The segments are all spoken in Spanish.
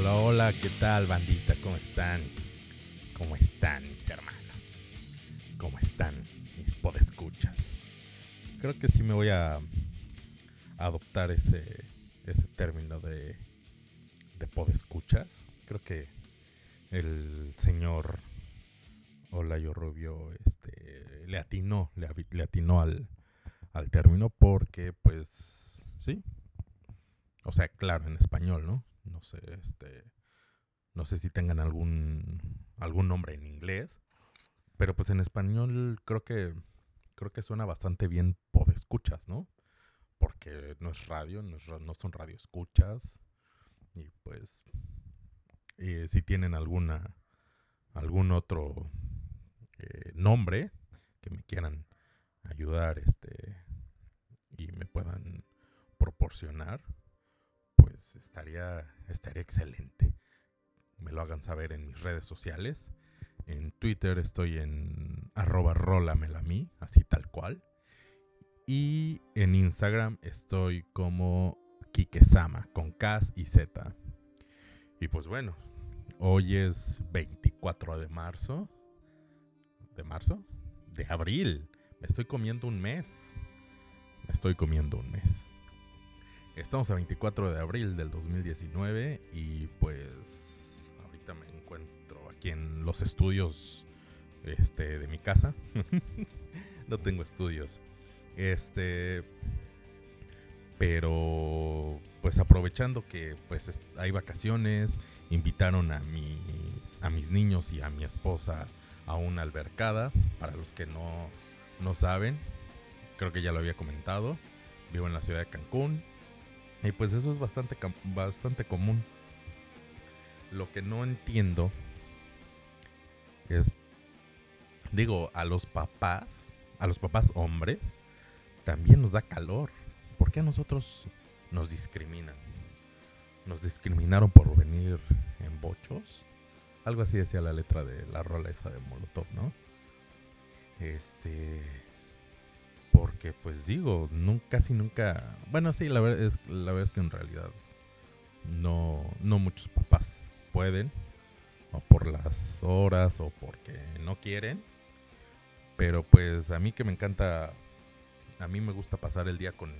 Hola, hola, ¿qué tal, bandita? ¿Cómo están? ¿Cómo están, mis hermanos? ¿Cómo están, mis podescuchas? Creo que sí me voy a adoptar ese, ese término de, de podescuchas. Creo que el señor Olayo Rubio este, le atinó, le, le atinó al, al término porque, pues, sí. O sea, claro, en español, ¿no? No sé, este, no sé si tengan algún, algún nombre en inglés, pero pues en español creo que, creo que suena bastante bien podescuchas, ¿no? Porque no es radio, no, son radioescuchas, y pues, si tienen alguna, algún otro eh, nombre que me quieran ayudar, este, y me puedan proporcionar, pues estaría, estaría excelente. Me lo hagan saber en mis redes sociales. En Twitter estoy en arroba rolamelamí, así tal cual. Y en Instagram estoy como Kikesama, con K y Z. Y pues bueno, hoy es 24 de marzo. ¿De marzo? De abril. Me estoy comiendo un mes. Me estoy comiendo un mes. Estamos a 24 de abril del 2019 y pues ahorita me encuentro aquí en los estudios este, de mi casa. no tengo estudios. Este, pero pues aprovechando que pues es- hay vacaciones, invitaron a mis a mis niños y a mi esposa a una albercada, para los que no no saben, creo que ya lo había comentado. Vivo en la ciudad de Cancún, y pues eso es bastante, bastante común. Lo que no entiendo es, digo, a los papás, a los papás hombres, también nos da calor. ¿Por qué a nosotros nos discriminan? Nos discriminaron por venir en bochos. Algo así decía la letra de la rola esa de Molotov, ¿no? Este porque pues digo, nun- casi nunca, bueno sí, la verdad es, la verdad es que en realidad no, no muchos papás pueden, o por las horas, o porque no quieren, pero pues a mí que me encanta, a mí me gusta pasar el día con,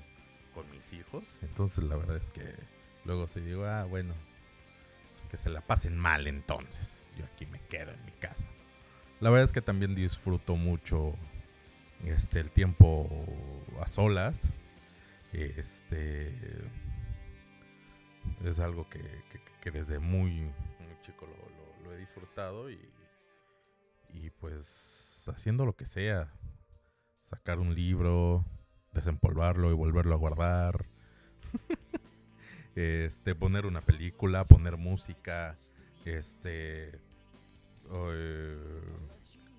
con mis hijos, entonces la verdad es que luego se digo, ah bueno, pues que se la pasen mal entonces, yo aquí me quedo en mi casa. La verdad es que también disfruto mucho este, el tiempo a solas. Este es algo que, desde muy, chico lo, he disfrutado y, y pues haciendo lo que sea. Sacar un libro, desempolvarlo y volverlo a guardar. este, poner una película, poner música, este, eh,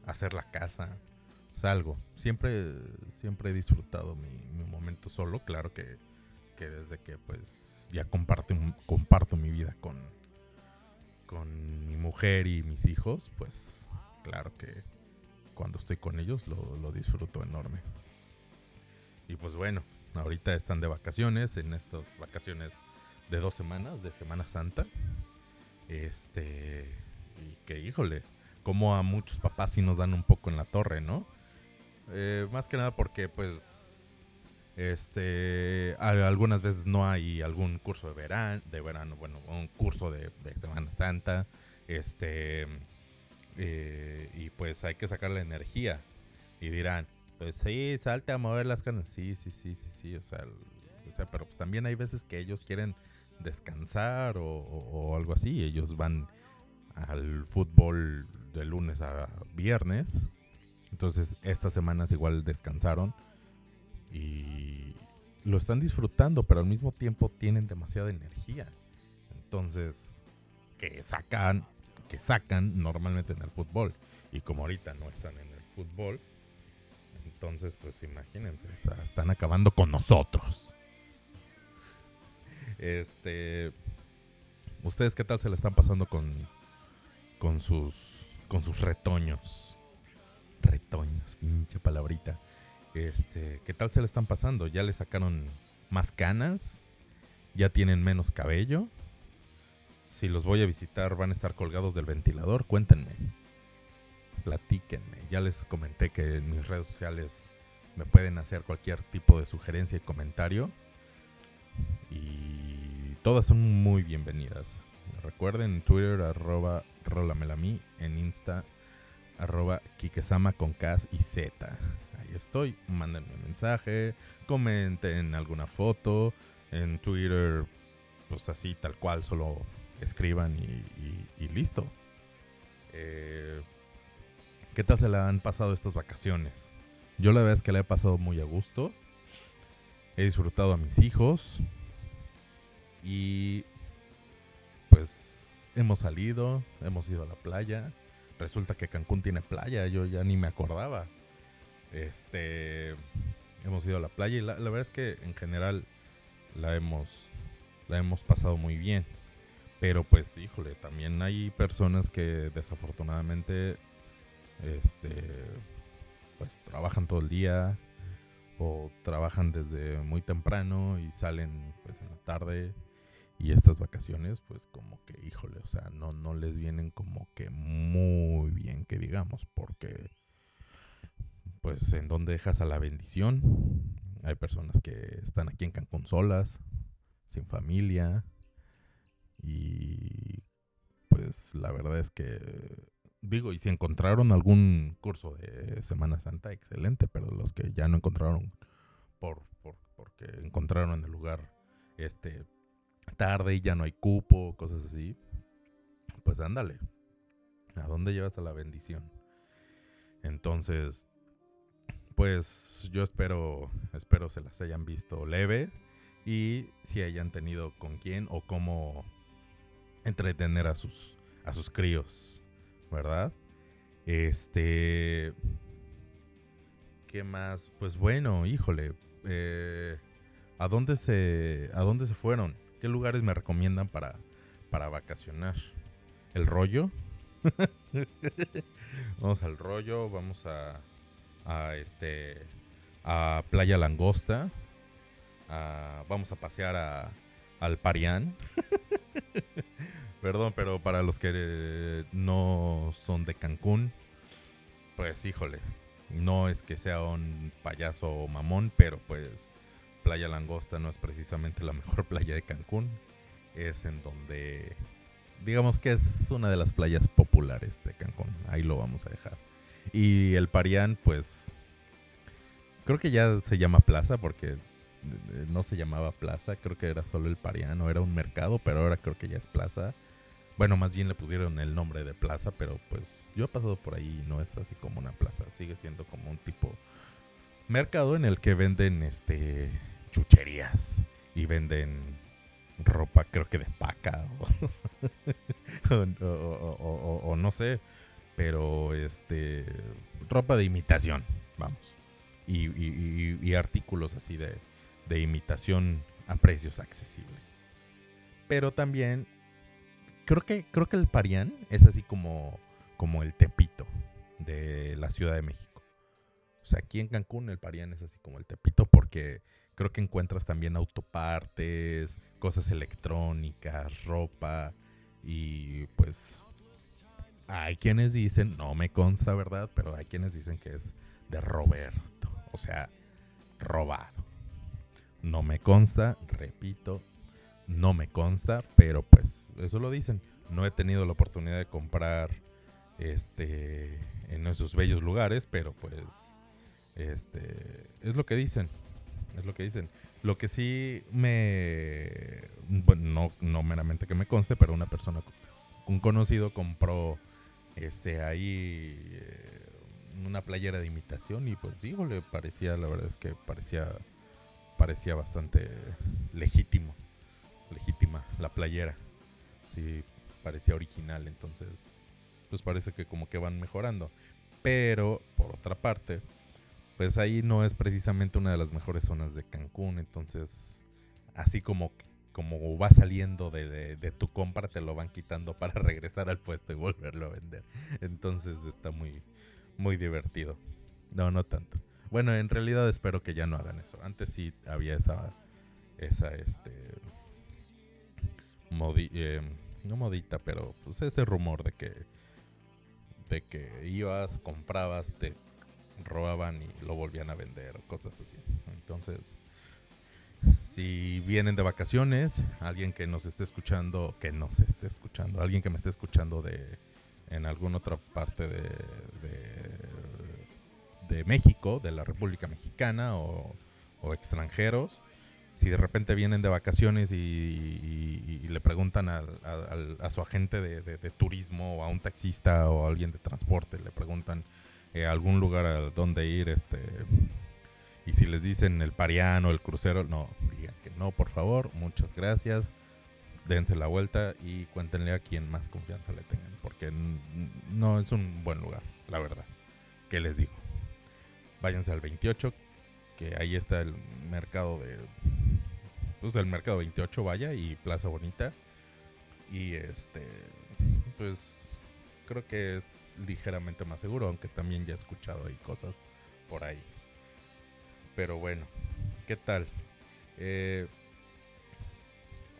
hacer la casa salgo. Siempre, siempre he disfrutado mi, mi momento solo. Claro que, que desde que pues ya comparto, comparto mi vida con, con mi mujer y mis hijos, pues claro que cuando estoy con ellos lo, lo disfruto enorme. Y pues bueno, ahorita están de vacaciones, en estas vacaciones de dos semanas, de Semana Santa. Este, y que híjole, como a muchos papás sí nos dan un poco en la torre, ¿no? Eh, más que nada porque, pues, este, algunas veces no hay algún curso de verano, de verano, bueno, un curso de, Semana Santa, este, eh, y pues hay que sacar la energía. Y dirán, pues sí, salte a mover las canas. Sí, sí, sí, sí, sí, o sea, o sea, pero pues también hay veces que ellos quieren descansar o algo así. Ellos van al fútbol de lunes a viernes. Entonces, estas semanas igual descansaron y lo están disfrutando, pero al mismo tiempo tienen demasiada energía. Entonces, que sacan, que sacan normalmente en el fútbol. Y como ahorita no están en el fútbol, entonces, pues imagínense, o sea, están acabando con nosotros. Este, ¿ustedes qué tal se le están pasando con, con sus, con sus retoños? Retoños, pinche palabrita. Este, ¿qué tal se le están pasando? ¿Ya le sacaron más canas? ¿Ya tienen menos cabello? Si los voy a visitar, van a estar colgados del ventilador. Cuéntenme. Platíquenme. Ya les comenté que en mis redes sociales me pueden hacer cualquier tipo de sugerencia y comentario. Y todas son muy bienvenidas. Recuerden Twitter arroba rolamelami, en Insta arroba kikesama con K y Z. Ahí estoy. Mándenme un mensaje, comenten alguna foto. En Twitter, pues así tal cual, solo escriban y, listo. Eh, ¿Qué tal se la han pasado estas vacaciones? Yo la verdad es que la he pasado muy a gusto. He disfrutado a mis hijos. Y pues hemos salido, hemos ido a la playa. Resulta que Cancún tiene playa, yo ya ni me acordaba. Este, hemos ido a la playa y la, verdad es que en general la hemos, la hemos pasado muy bien. Pero pues, híjole, también hay personas que desafortunadamente, este, pues trabajan todo el día o trabajan desde muy temprano y salen pues en la tarde y estas vacaciones pues como que híjole o sea no no les vienen como que muy bien que digamos porque pues en donde dejas a la bendición hay personas que están aquí en Cancún solas sin familia y pues la verdad es que digo y si encontraron algún curso de Semana Santa excelente pero los que ya no encontraron por, por porque encontraron en el lugar este tarde y ya no hay cupo, cosas así, pues ándale. ¿A dónde llevas a la bendición? Entonces, pues yo espero, espero se las hayan visto leve y si hayan tenido con quién o cómo entretener a sus, a sus críos, ¿verdad? Este, ¿qué más? Pues bueno, híjole, eh, ¿a dónde se, a dónde se fueron? ¿Qué lugares me recomiendan para, para vacacionar? ¿El rollo? vamos al rollo, vamos a, a este a Playa Langosta. vamos a pasear a, al Parián. Perdón, pero para los que no son de Cancún, pues híjole, no es que sea un payaso mamón, pero pues Playa Langosta no es precisamente la mejor playa de Cancún. Es en donde, digamos que es una de las playas populares de Cancún. Ahí lo vamos a dejar. Y el Parián, pues, creo que ya se llama plaza porque eh, no se llamaba plaza. Creo que era solo el Parián o era un mercado, pero ahora creo que ya es plaza. Bueno, más bien le pusieron el nombre de plaza, pero pues yo he pasado por ahí y no es así como una plaza. Sigue siendo como un tipo mercado en el que venden este chucherías y venden ropa, creo que de paca o, no sé, pero este ropa de imitación, vamos, y, artículos así de, de imitación a precios accesibles. Pero también creo que creo que el Parián es así como como el Tepito de la Ciudad de México. O sea, aquí en Cancún el Parián es así como el Tepito porque creo que encuentras también autopartes, cosas electrónicas, ropa y pues hay quienes dicen, no me consta verdad, pero hay quienes dicen que es de Roberto, o sea, robado. No me consta, repito, no me consta, pero pues eso lo dicen. No he tenido la oportunidad de comprar este en esos bellos lugares, pero pues este es lo que dicen es lo que dicen. Lo que sí me, bueno, no, meramente que me conste, pero una persona, un conocido compró este ahí eh, una playera de imitación y pues digo, le parecía, la verdad es que parecía, parecía bastante legítimo, legítima la playera. Sí, parecía original, entonces pues parece que como que van mejorando. Pero por otra parte, pues ahí no es precisamente una de las mejores zonas de Cancún, entonces así como como va saliendo de, tu compra te lo van quitando para regresar al puesto y volverlo a vender. Entonces está muy muy divertido. No, no tanto. Bueno, en realidad espero que ya no hagan eso. Antes sí había esa esa este modi, em, no modita, pero pues ese rumor de que de que ibas, comprabas, te robaban y lo volvían a vender, cosas así. Entonces, si vienen de vacaciones, alguien que nos esté escuchando, que nos esté escuchando, alguien que me esté escuchando de en alguna otra parte de, de, México, de la República Mexicana o, extranjeros, si de repente vienen de vacaciones y, le preguntan a, su agente de, turismo o a un taxista o a alguien de transporte, le preguntan eh, algún lugar a donde ir, este, y si les dicen el Pariano, el crucero, no, digan que no, por favor, muchas gracias, dense la vuelta y cuéntenle a quien más confianza le tengan, porque no es un buen lugar, la verdad. ¿Qué les digo? Váyanse al 28, que ahí está el mercado de... Pues el mercado 28, vaya, y Plaza Bonita. Y este, pues creo que es ligeramente más seguro, aunque también ya he escuchado ahí cosas por ahí. Pero bueno, ¿qué tal? Eh,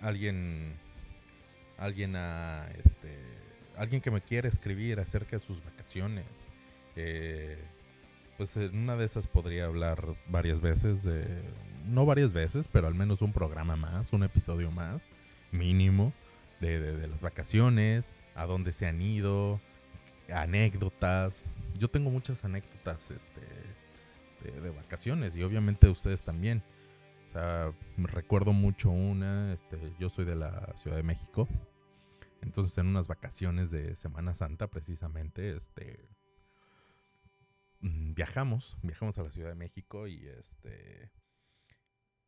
alguien, alguien a, este, alguien que me quiere escribir acerca de sus vacaciones. Eh, pues en una de esas podría hablar varias veces, de, no varias veces, pero al menos un programa más, un episodio más, mínimo, de, de las vacaciones, a dónde se han ido, anécdotas. Yo tengo muchas anécdotas este, de, vacaciones y obviamente ustedes también. O sea, recuerdo mucho una, este, yo soy de la Ciudad de México. Entonces en unas vacaciones de Semana Santa precisamente, este, mm, viajamos, viajamos a la Ciudad de México y este,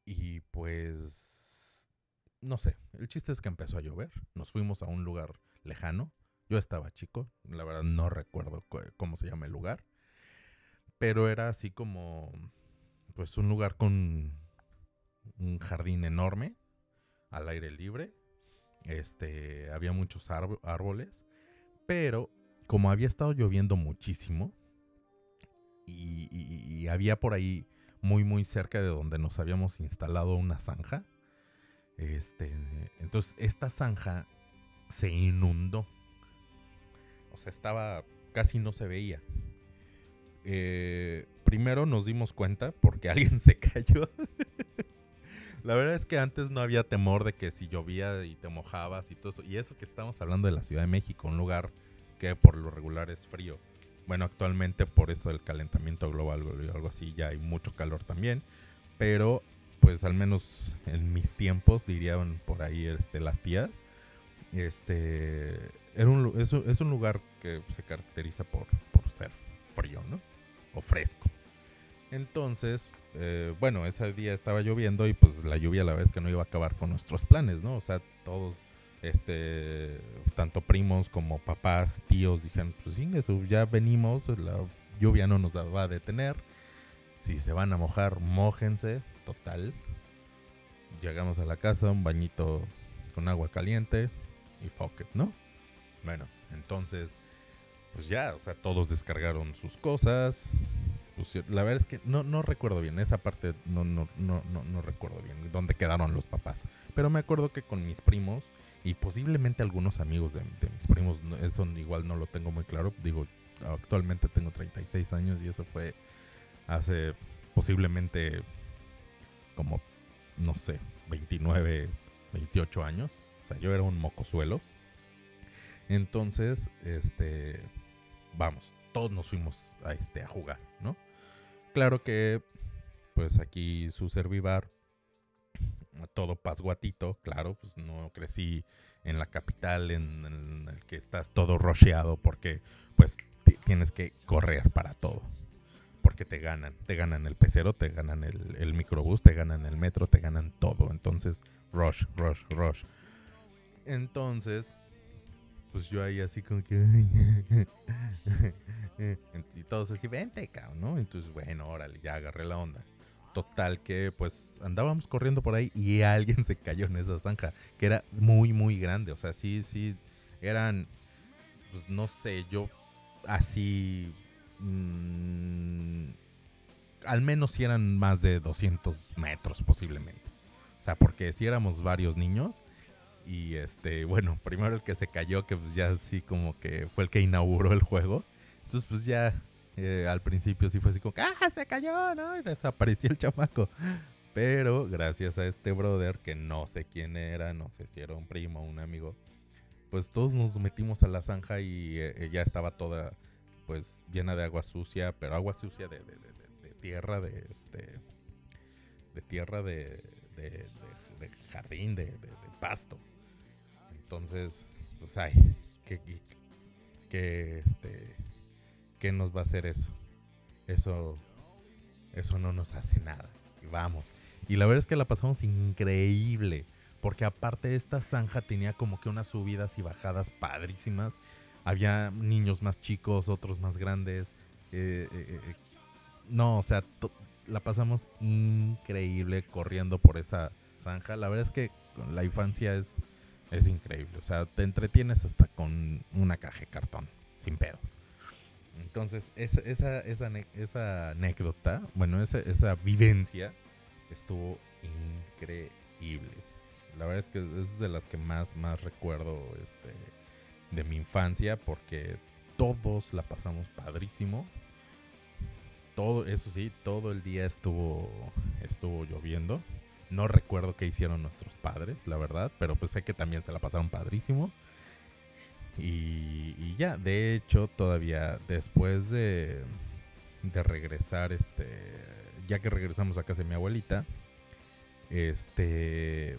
y pues, no sé, el chiste es que empezó a llover, nos fuimos a un lugar lejano, yo estaba chico, la verdad no recuerdo cómo se llama el lugar. Pero era así como, pues un lugar con un jardín enorme, al aire libre. Este, había muchos árboles. Pero como había estado lloviendo muchísimo y, había por ahí muy muy cerca de donde nos habíamos instalado una zanja. Este, entonces esta zanja se inundó. O sea, estaba casi no se veía. Eh, primero nos dimos cuenta porque alguien se cayó. la verdad es que antes no había temor de que si llovía y te mojabas y todo eso. Y eso que estamos hablando de la Ciudad de México, un lugar que por lo regular es frío. Bueno, actualmente por esto del calentamiento global o algo así ya hay mucho calor también. Pero pues al menos en mis tiempos, dirían por ahí este, las tías, este, era un, es, un lugar que se caracteriza por, por ser frío, ¿no? o fresco. Entonces, eh, bueno, ese día estaba lloviendo y pues la lluvia la vez que no iba a acabar con nuestros planes, ¿no? O sea, todos, este, tanto primos como papás, tíos, dijeron, pues sí, eso, ya venimos, la lluvia no nos va a detener. Si se van a mojar, mójense, total. Llegamos a la casa, un bañito con agua caliente y fuck it, ¿no? Bueno, entonces pues ya, o sea, todos descargaron sus cosas. Pues, la verdad es que no, no recuerdo bien, esa parte no, no, no, no, no recuerdo bien dónde quedaron los papás. Pero me acuerdo que con mis primos y posiblemente algunos amigos de, mis primos, eso igual no lo tengo muy claro. Digo, actualmente tengo 36 años y eso fue hace posiblemente como, no sé, 29, 28 años. O sea, yo era un mocosuelo. Entonces, este, vamos, todos nos fuimos a, este, a jugar, ¿no? Claro que, pues aquí su servivar, todo pasguatito, claro, pues no crecí en la capital en, el que estás todo rocheado porque, pues, tienes que correr para todo. Porque te ganan, te ganan el pecero, te ganan el, el microbús, te ganan el metro, te ganan todo. Entonces, rush, rush, rush. Entonces, pues yo ahí así como que... y todos así, vente, cabrón, ¿no? Entonces, bueno, órale, ya agarré la onda. Total que pues andábamos corriendo por ahí y alguien se cayó en esa zanja, que era muy, muy grande. O sea, sí, sí, eran, pues no sé, yo así... Mm, al menos si eran más de 200 metros posiblemente. O sea, porque si éramos varios niños Y este, bueno, primero el que se cayó, que pues ya así como que fue el que inauguró el juego. Entonces, pues ya eh, al principio sí fue así como, ¡ah, se cayó! ¿no? Y desapareció el chamaco. Pero gracias a este brother, que no sé quién era, no sé si era un primo o un amigo, pues todos nos metimos a la zanja y eh, ya estaba toda pues llena de agua sucia, pero agua sucia de, tierra, de este de tierra de, de jardín, de, pasto. Entonces, pues ay, ¿qué, qué, este, ¿qué nos va a hacer eso? Eso, eso no nos hace nada. Y vamos. Y la verdad es que la pasamos increíble. Porque aparte esta zanja tenía como que unas subidas y bajadas padrísimas. Había niños más chicos, otros más grandes. Eh, eh, eh, no, o sea, la pasamos increíble corriendo por esa zanja. La verdad es que la infancia es, es increíble. O sea, te entretienes hasta con una caja de cartón, sin pedos. Entonces, esa, esa, esa, esa anécdota, bueno, esa, esa vivencia estuvo increíble. La verdad es que es de las que más, más recuerdo este, de mi infancia porque todos la pasamos padrísimo. Todo, eso sí, todo el día estuvo, estuvo lloviendo. No recuerdo qué hicieron nuestros padres, la verdad, pero pues sé que también se la pasaron padrísimo. Y, ya, de hecho, todavía después de, de regresar, este, ya que regresamos a casa de mi abuelita, este,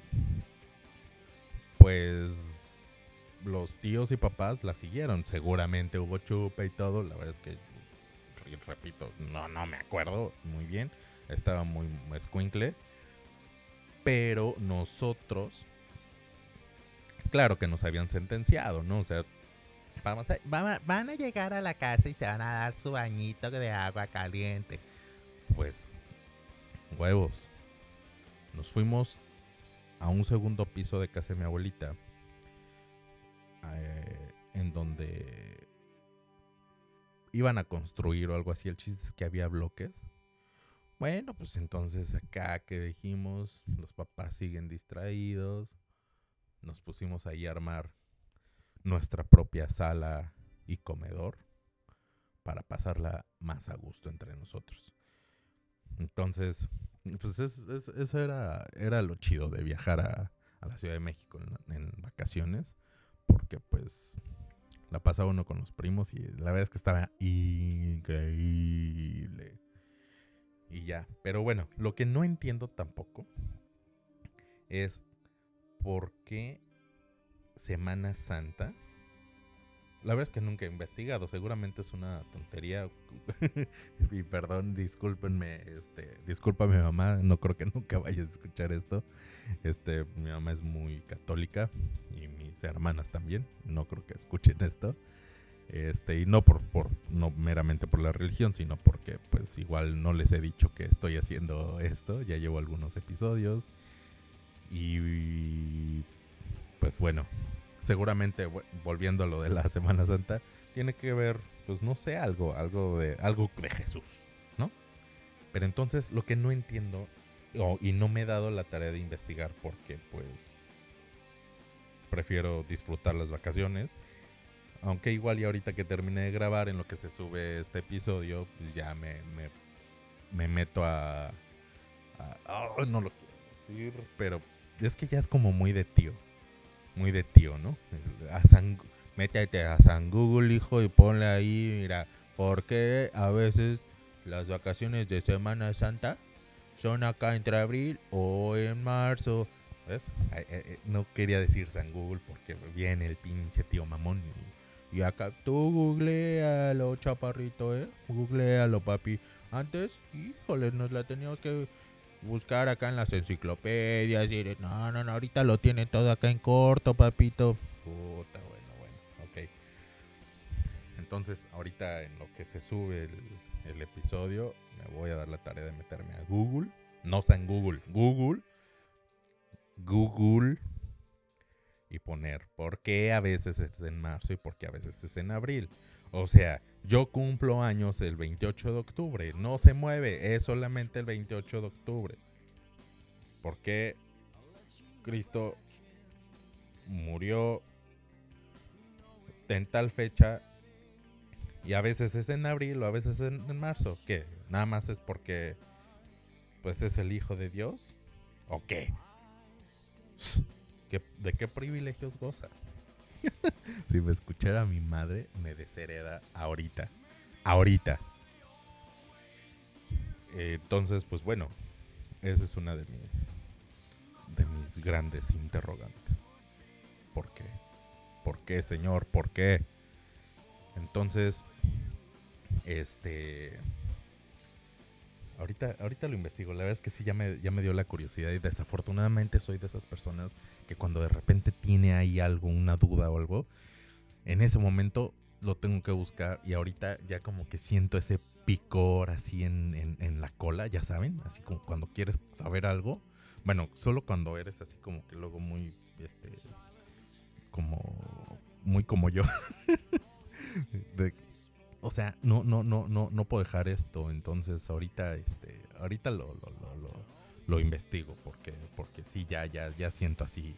pues los tíos y papás la siguieron. Seguramente hubo chupa y todo. La verdad es que, repito, no, no me acuerdo muy bien. Estaba muy escuincle. Pero nosotros, claro que nos habían sentenciado, ¿no? O sea, vamos a, van, a, llegar a la casa y se van a dar su bañito de agua caliente. Pues, huevos. Nos fuimos a un segundo piso de casa de mi abuelita. Donde iban a construir o algo así. El chiste es que había bloques. Bueno, pues entonces acá que dijimos, los papás siguen distraídos, nos pusimos ahí a armar nuestra propia sala y comedor para pasarla más a gusto entre nosotros. Entonces, pues eso era, era lo chido de viajar a, la Ciudad de México en, vacaciones, porque pues la pasaba uno con los primos y la verdad es que estaba increíble. Y ya. Pero bueno, lo que no entiendo tampoco es por qué Semana Santa. La verdad es que nunca he investigado, seguramente es una tontería. y perdón, discúlpenme, este, disculpa mamá, no creo que nunca vayas a escuchar esto. Este, mi mamá es muy católica y mis hermanas también, no creo que escuchen esto. Este, y no por, por, no meramente por la religión, sino porque pues igual no les he dicho que estoy haciendo esto. Ya llevo algunos episodios. Y pues bueno, seguramente volviendo a lo de la Semana Santa, tiene que ver, pues no sé, algo, algo de, algo de Jesús, ¿no? Pero entonces lo que no entiendo, y no me he dado la tarea de investigar porque pues prefiero disfrutar las vacaciones aunque igual y ahorita que termine de grabar en lo que se sube este episodio, pues ya me, me, meto a... no lo quiero decir, pero es que ya es como muy de tío. Muy de tío, ¿no? A métete a San Google, hijo, y ponle ahí, mira, porque a veces las vacaciones de Semana Santa son acá entre abril o en marzo. ¿Ves? No quería decir San Google porque viene el pinche tío mamón y acá tú googlealo, chaparrito, ¿eh? Googlealo, papi. Antes, híjole, nos la teníamos que buscar acá en las enciclopedias. Y no, no, no, ahorita lo tienen todo acá en corto, papito. Puta, bueno, bueno, ok. Entonces, ahorita en lo que se sube el, episodio, me voy a dar la tarea de meterme a Google. No sé en Google, Google. Google y poner por qué a veces es en marzo y por qué a veces es en abril. O sea, yo cumplo años el 28 de octubre, no se mueve, es solamente el 28 de octubre. ¿Por qué Cristo murió en tal fecha y a veces es en abril o a veces en, en marzo. ¿Qué? Nada más es porque pues es el hijo de Dios. ¿O qué? ¿De qué privilegios goza? si me escuchara mi madre, me deshereda ahorita. Ahorita. entonces, pues bueno, esa es una de mis de mis grandes interrogantes. ¿Por qué? ¿Por qué, señor? ¿Por qué? Entonces, este Ahorita, ahorita lo investigo. La verdad es que sí, ya me, ya me dio la curiosidad y desafortunadamente soy de esas personas que cuando de repente tiene ahí algo, una duda o algo, en ese momento lo tengo que buscar y ahorita ya como que siento ese picor así en, en, la cola, ya saben, así como cuando quieres saber algo. Bueno, solo cuando eres así como que luego muy, este, como, muy como yo. o sea, no, no, no, no, no puedo dejar esto. Entonces ahorita, este, ahorita lo, lo, lo, lo, investigo porque, porque sí, ya, ya, ya siento así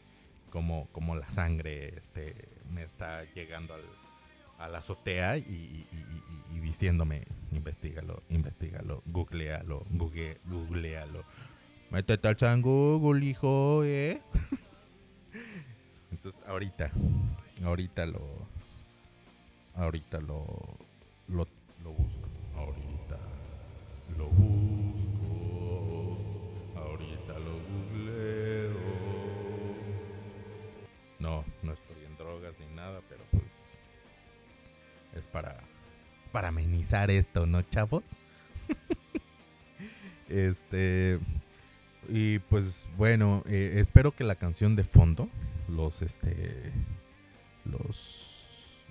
como, como la sangre, este, me está llegando al, a la azotea y, diciéndome, investigalo, investigalo, googlealo, google, googlealo. Métete al San Google, hijo, ¿eh? Entonces, ahorita, ahorita lo, ahorita lo, ni nada, pero pues es para para amenizar esto, ¿no, chavos? este y pues bueno, eh, espero que la canción de fondo los este los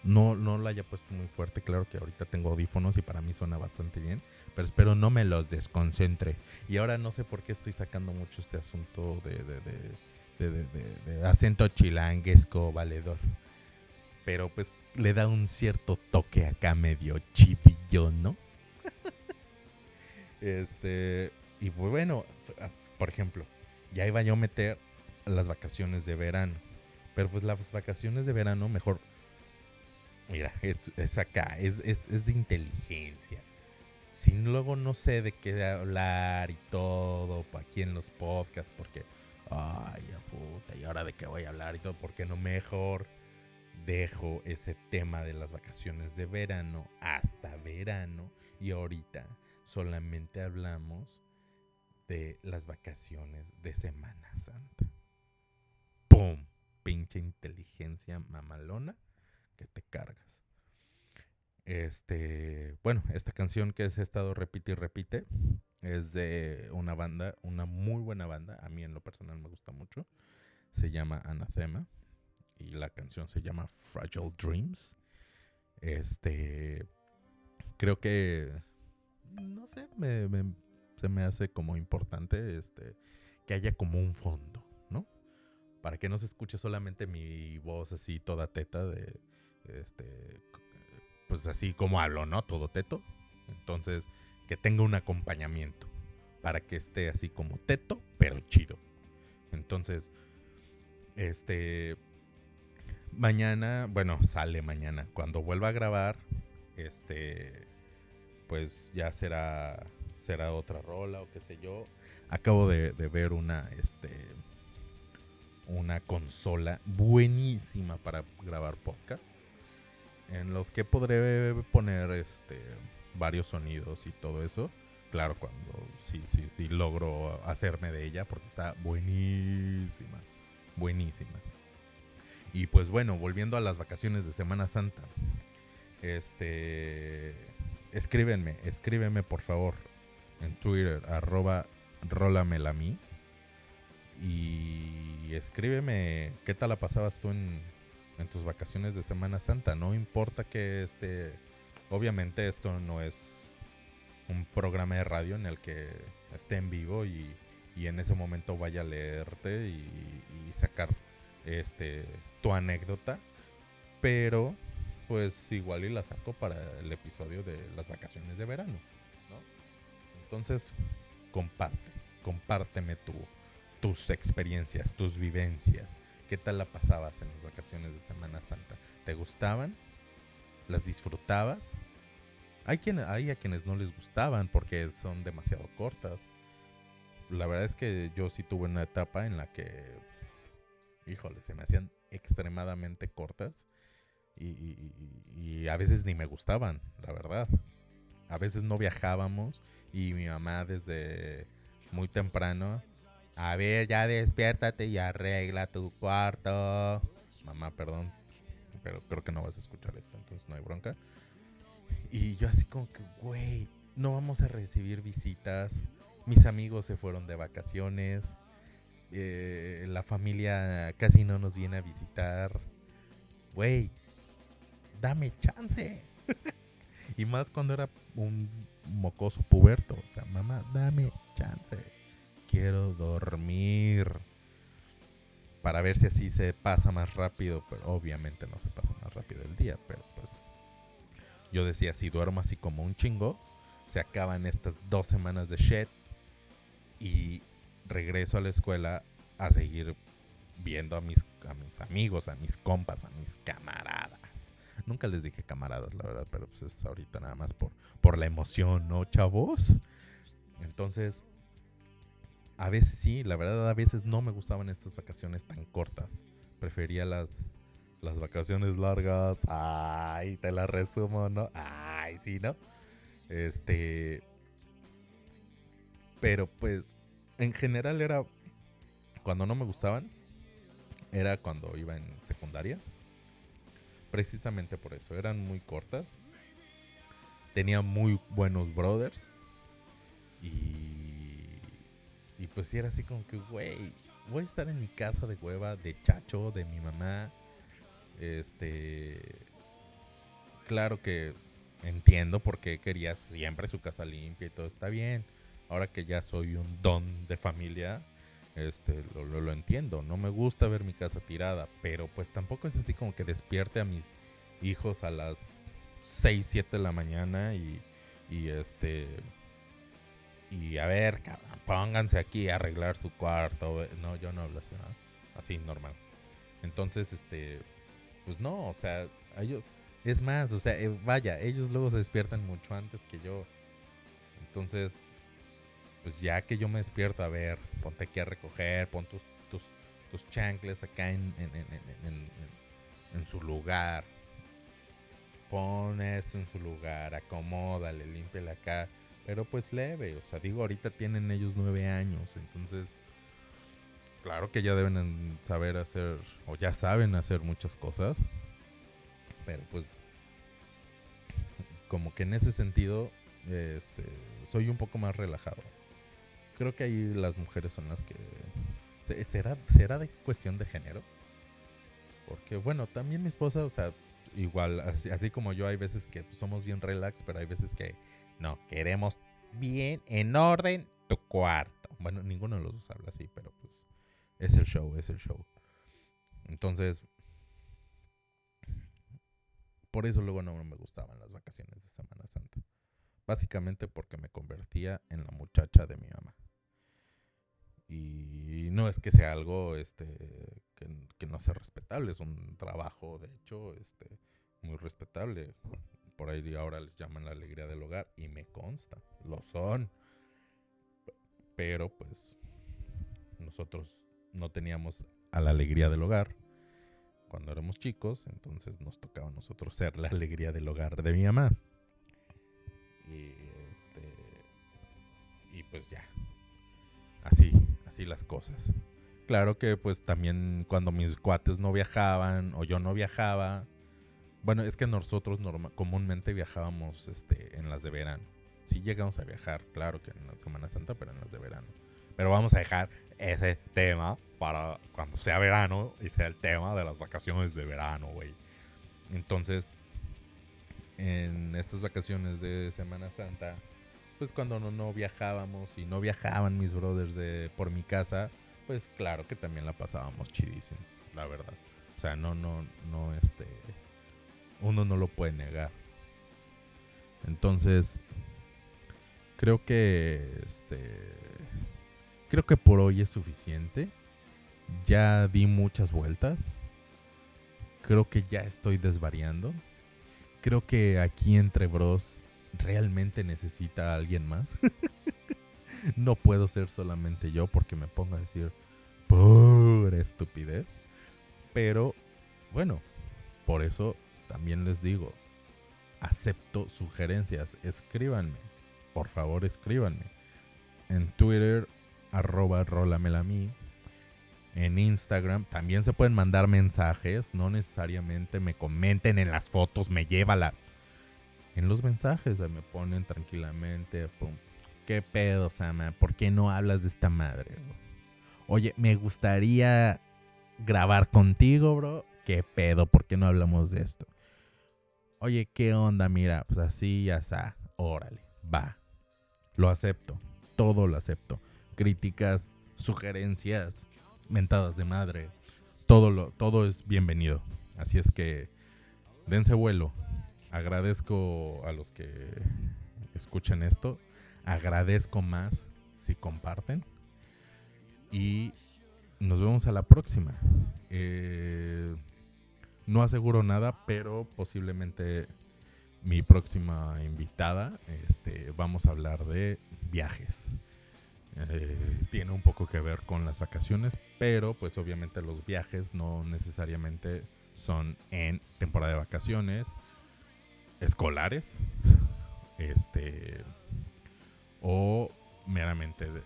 no, no la haya puesto muy fuerte. Claro que ahorita tengo audífonos y para mí suena bastante bien. Pero espero no me los desconcentre. Y ahora no sé por qué estoy sacando mucho este asunto de, de, acento chilanguesco valedor. Pero pues le da un cierto toque acá medio chivillo, ¿no? este. Y bueno, por ejemplo, ya iba yo a meter las vacaciones de verano. Pero pues las vacaciones de verano mejor Mira, es, acá, es, de inteligencia. Si luego no sé de qué hablar y todo, aquí en los podcasts, porque, ay, puta, y ahora de qué voy a hablar y todo, porque no mejor dejo ese tema de las vacaciones de verano hasta verano y ahorita solamente hablamos de las vacaciones de Semana Santa. ¡Pum! Pinche inteligencia mamalona que te cargas. Este, bueno, esta canción que he estado repite y repite es de una banda, una muy buena banda, a mí en lo personal me gusta mucho. Se llama Anathema y la canción se llama Fragile Dreams. Este, creo que, no sé, se me hace como importante este, que haya como un fondo, ¿no? Para que no se escuche solamente mi voz así toda teta de este, pues así como hablo, ¿no? Todo teto. Entonces, que tenga un acompañamiento para que esté así como teto, pero chido. Entonces, este, mañana, bueno, sale mañana. Cuando vuelva a grabar, este, pues ya será, será otra rola o qué sé yo. Acabo de, ver una, este, una consola buenísima para grabar podcast en los que podré poner este varios sonidos y todo eso. Claro, cuando sí, sí, sí logro hacerme de ella porque está buenísima, buenísima. Y pues bueno, volviendo a las vacaciones de Semana Santa. Este escríbenme, escríbeme por favor en Twitter, arroba rolamelami. Y escríbeme qué tal la pasabas tú en, en tus vacaciones de Semana Santa. No importa que este, obviamente esto no es un programa de radio en el que esté en vivo y, en ese momento vaya a leerte y, sacar este tu anécdota, pero pues igual y la saco para el episodio de las vacaciones de verano, Entonces, comparte, compárteme tu, tus experiencias, tus vivencias ¿Qué tal la pasabas en las vacaciones de Semana Santa? ¿Te gustaban? ¿Las disfrutabas? Hay, quien, hay a quienes no les gustaban porque son demasiado cortas. La verdad es que yo sí tuve una etapa en la que, híjole, se me hacían extremadamente cortas y, a veces ni me gustaban, la verdad. A veces no viajábamos y mi mamá desde muy temprano, a ver, ya despiértate y arregla tu cuarto. Mamá, perdón, pero creo que no vas a escuchar esto, entonces no hay bronca. Y yo así como que, güey, no vamos a recibir visitas. Mis amigos se fueron de vacaciones. Eh, la familia casi no nos viene a visitar. Güey, dame chance. y más cuando era un mocoso puberto. O sea, mamá, dame chance. Quiero dormir. Para ver si así se pasa más rápido. Pero obviamente no se pasa más rápido el día. Pero pues yo decía, si duermo así como un chingo, se acaban estas dos semanas de shit y regreso a la escuela a seguir viendo a mis, a mis amigos, a mis compas, a mis camaradas. Nunca les dije camaradas, la verdad, pero pues es ahorita nada más por, por la emoción, ¿no, chavos? Entonces, a veces sí, la verdad, a veces no me gustaban estas vacaciones tan cortas. Prefería las las vacaciones largas. Ay, te la resumo, ¿no? Ay, sí, ¿no? Este. Pero pues, en general era. Cuando no me gustaban, era cuando iba en secundaria. Precisamente por eso, eran muy cortas. Tenía muy buenos brothers. Y. Y pues sí era así como que, güey, voy a estar en mi casa de hueva, de chacho, de mi mamá este. Claro que entiendo por qué quería siempre su casa limpia y todo está bien. Ahora que ya soy un don de familia, este, lo, lo, entiendo. No me gusta ver mi casa tirada, pero pues tampoco es así como que despierte a mis hijos a las 6, 7 de la mañana y, y este. Y a ver, pónganse aquí a arreglar su cuarto. No, yo no hablo así, así normal. Entonces, este, pues no, o sea, ellos, es más, o sea, eh, vaya, ellos luego se despiertan mucho antes que yo. Entonces, pues ya que yo me despierto, a ver, ponte aquí a recoger, pon tus, tus, tus chancles acá en, en, su lugar. Pon esto en su lugar, acomódale, límpiale acá. Pero pues leve, o sea, digo, ahorita tienen ellos nueve años, entonces claro que ya deben saber hacer, o ya saben hacer muchas cosas, pero pues como que en ese sentido este, soy un poco más relajado. Creo que ahí las mujeres son las que... ¿Será, será de cuestión de género? Porque bueno, también mi esposa, o sea, igual, así, como yo, hay veces que somos bien relax, pero hay veces que no, queremos bien en orden tu cuarto. Bueno, ninguno de los dos habla así, pero pues es el show, es el show. Entonces, por eso luego no me gustaban las vacaciones de Semana Santa. Básicamente porque me convertía en la muchacha de mi mamá. Y no es que sea algo este, que, no sea respetable, es un trabajo, de hecho, este, muy respetable. Por ahí ahora les llaman la alegría del hogar y me consta, lo son. Pero pues nosotros no teníamos a la alegría del hogar cuando éramos chicos, entonces nos tocaba a nosotros ser la alegría del hogar de mi mamá. Y este y pues ya. Así, así las cosas. Claro que pues también cuando mis cuates no viajaban o yo no viajaba, bueno, es que nosotros comúnmente viajábamos este, en las de verano. Sí llegamos a viajar, claro que en la Semana Santa, pero en las de verano. Pero vamos a dejar ese tema para cuando sea verano y sea el tema de las vacaciones de verano, güey. Entonces, en estas vacaciones de Semana Santa, pues cuando no, no viajábamos y no viajaban mis brothers de, por mi casa, pues claro que también la pasábamos chidísimo, la verdad. O sea, no, no, no, este, uno no lo puede negar. Entonces, creo que, este, creo que por hoy es suficiente. ya di muchas vueltas. Creo que ya estoy desvariando. Creo que aquí entre bros realmente necesita a alguien más. no puedo ser solamente yo porque me pongo a decir pura estupidez. Pero bueno, por eso también les digo, acepto sugerencias, escríbanme, por favor escríbanme. En Twitter, arroba rolamela En Instagram también se pueden mandar mensajes, no necesariamente me comenten en las fotos, me lleva la... En los mensajes me ponen tranquilamente, ¿qué pedo, Sama? ¿Por qué no hablas de esta madre? Oye, me gustaría grabar contigo, bro. ¿Qué pedo? ¿Por qué no hablamos de esto? Oye, ¿qué onda? Mira, pues así ya está. Órale, va. Lo acepto. Todo lo acepto. Críticas, sugerencias, mentadas de madre. Todo, lo, todo es bienvenido. Así es que dense vuelo. Agradezco a los que escuchen esto. Agradezco más si comparten. Y nos vemos a la próxima. Eh, no aseguro nada, pero posiblemente mi próxima invitada, este, vamos a hablar de viajes. Eh, tiene un poco que ver con las vacaciones, pero pues obviamente los viajes no necesariamente son en temporada de vacaciones escolares, este, o meramente de,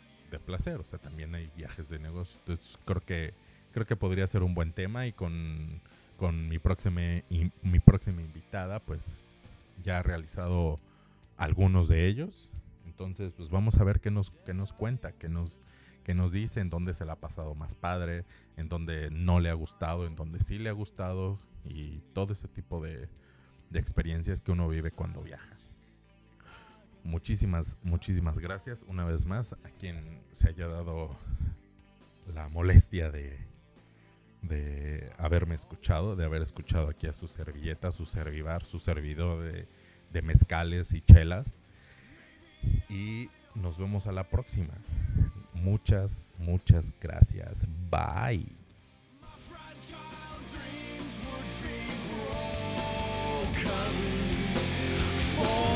placer, o sea, también hay viajes de negocio. Entonces creo que creo que podría ser un buen tema y con con mi próxima, mi próxima invitada, pues ya ha realizado algunos de ellos. Entonces, pues vamos a ver qué nos, qué nos cuenta, qué nos, qué nos dice, en dónde se le ha pasado más padre, en dónde no le ha gustado, en dónde sí le ha gustado y todo ese tipo de, de experiencias que uno vive cuando viaja. Muchísimas, muchísimas gracias una vez más a quien se haya dado la molestia de de haberme escuchado, de haber escuchado aquí a su servilleta, su servivar, su servidor de, de mezcales y chelas. Y nos vemos a la próxima. Muchas, muchas gracias. Bye. coming for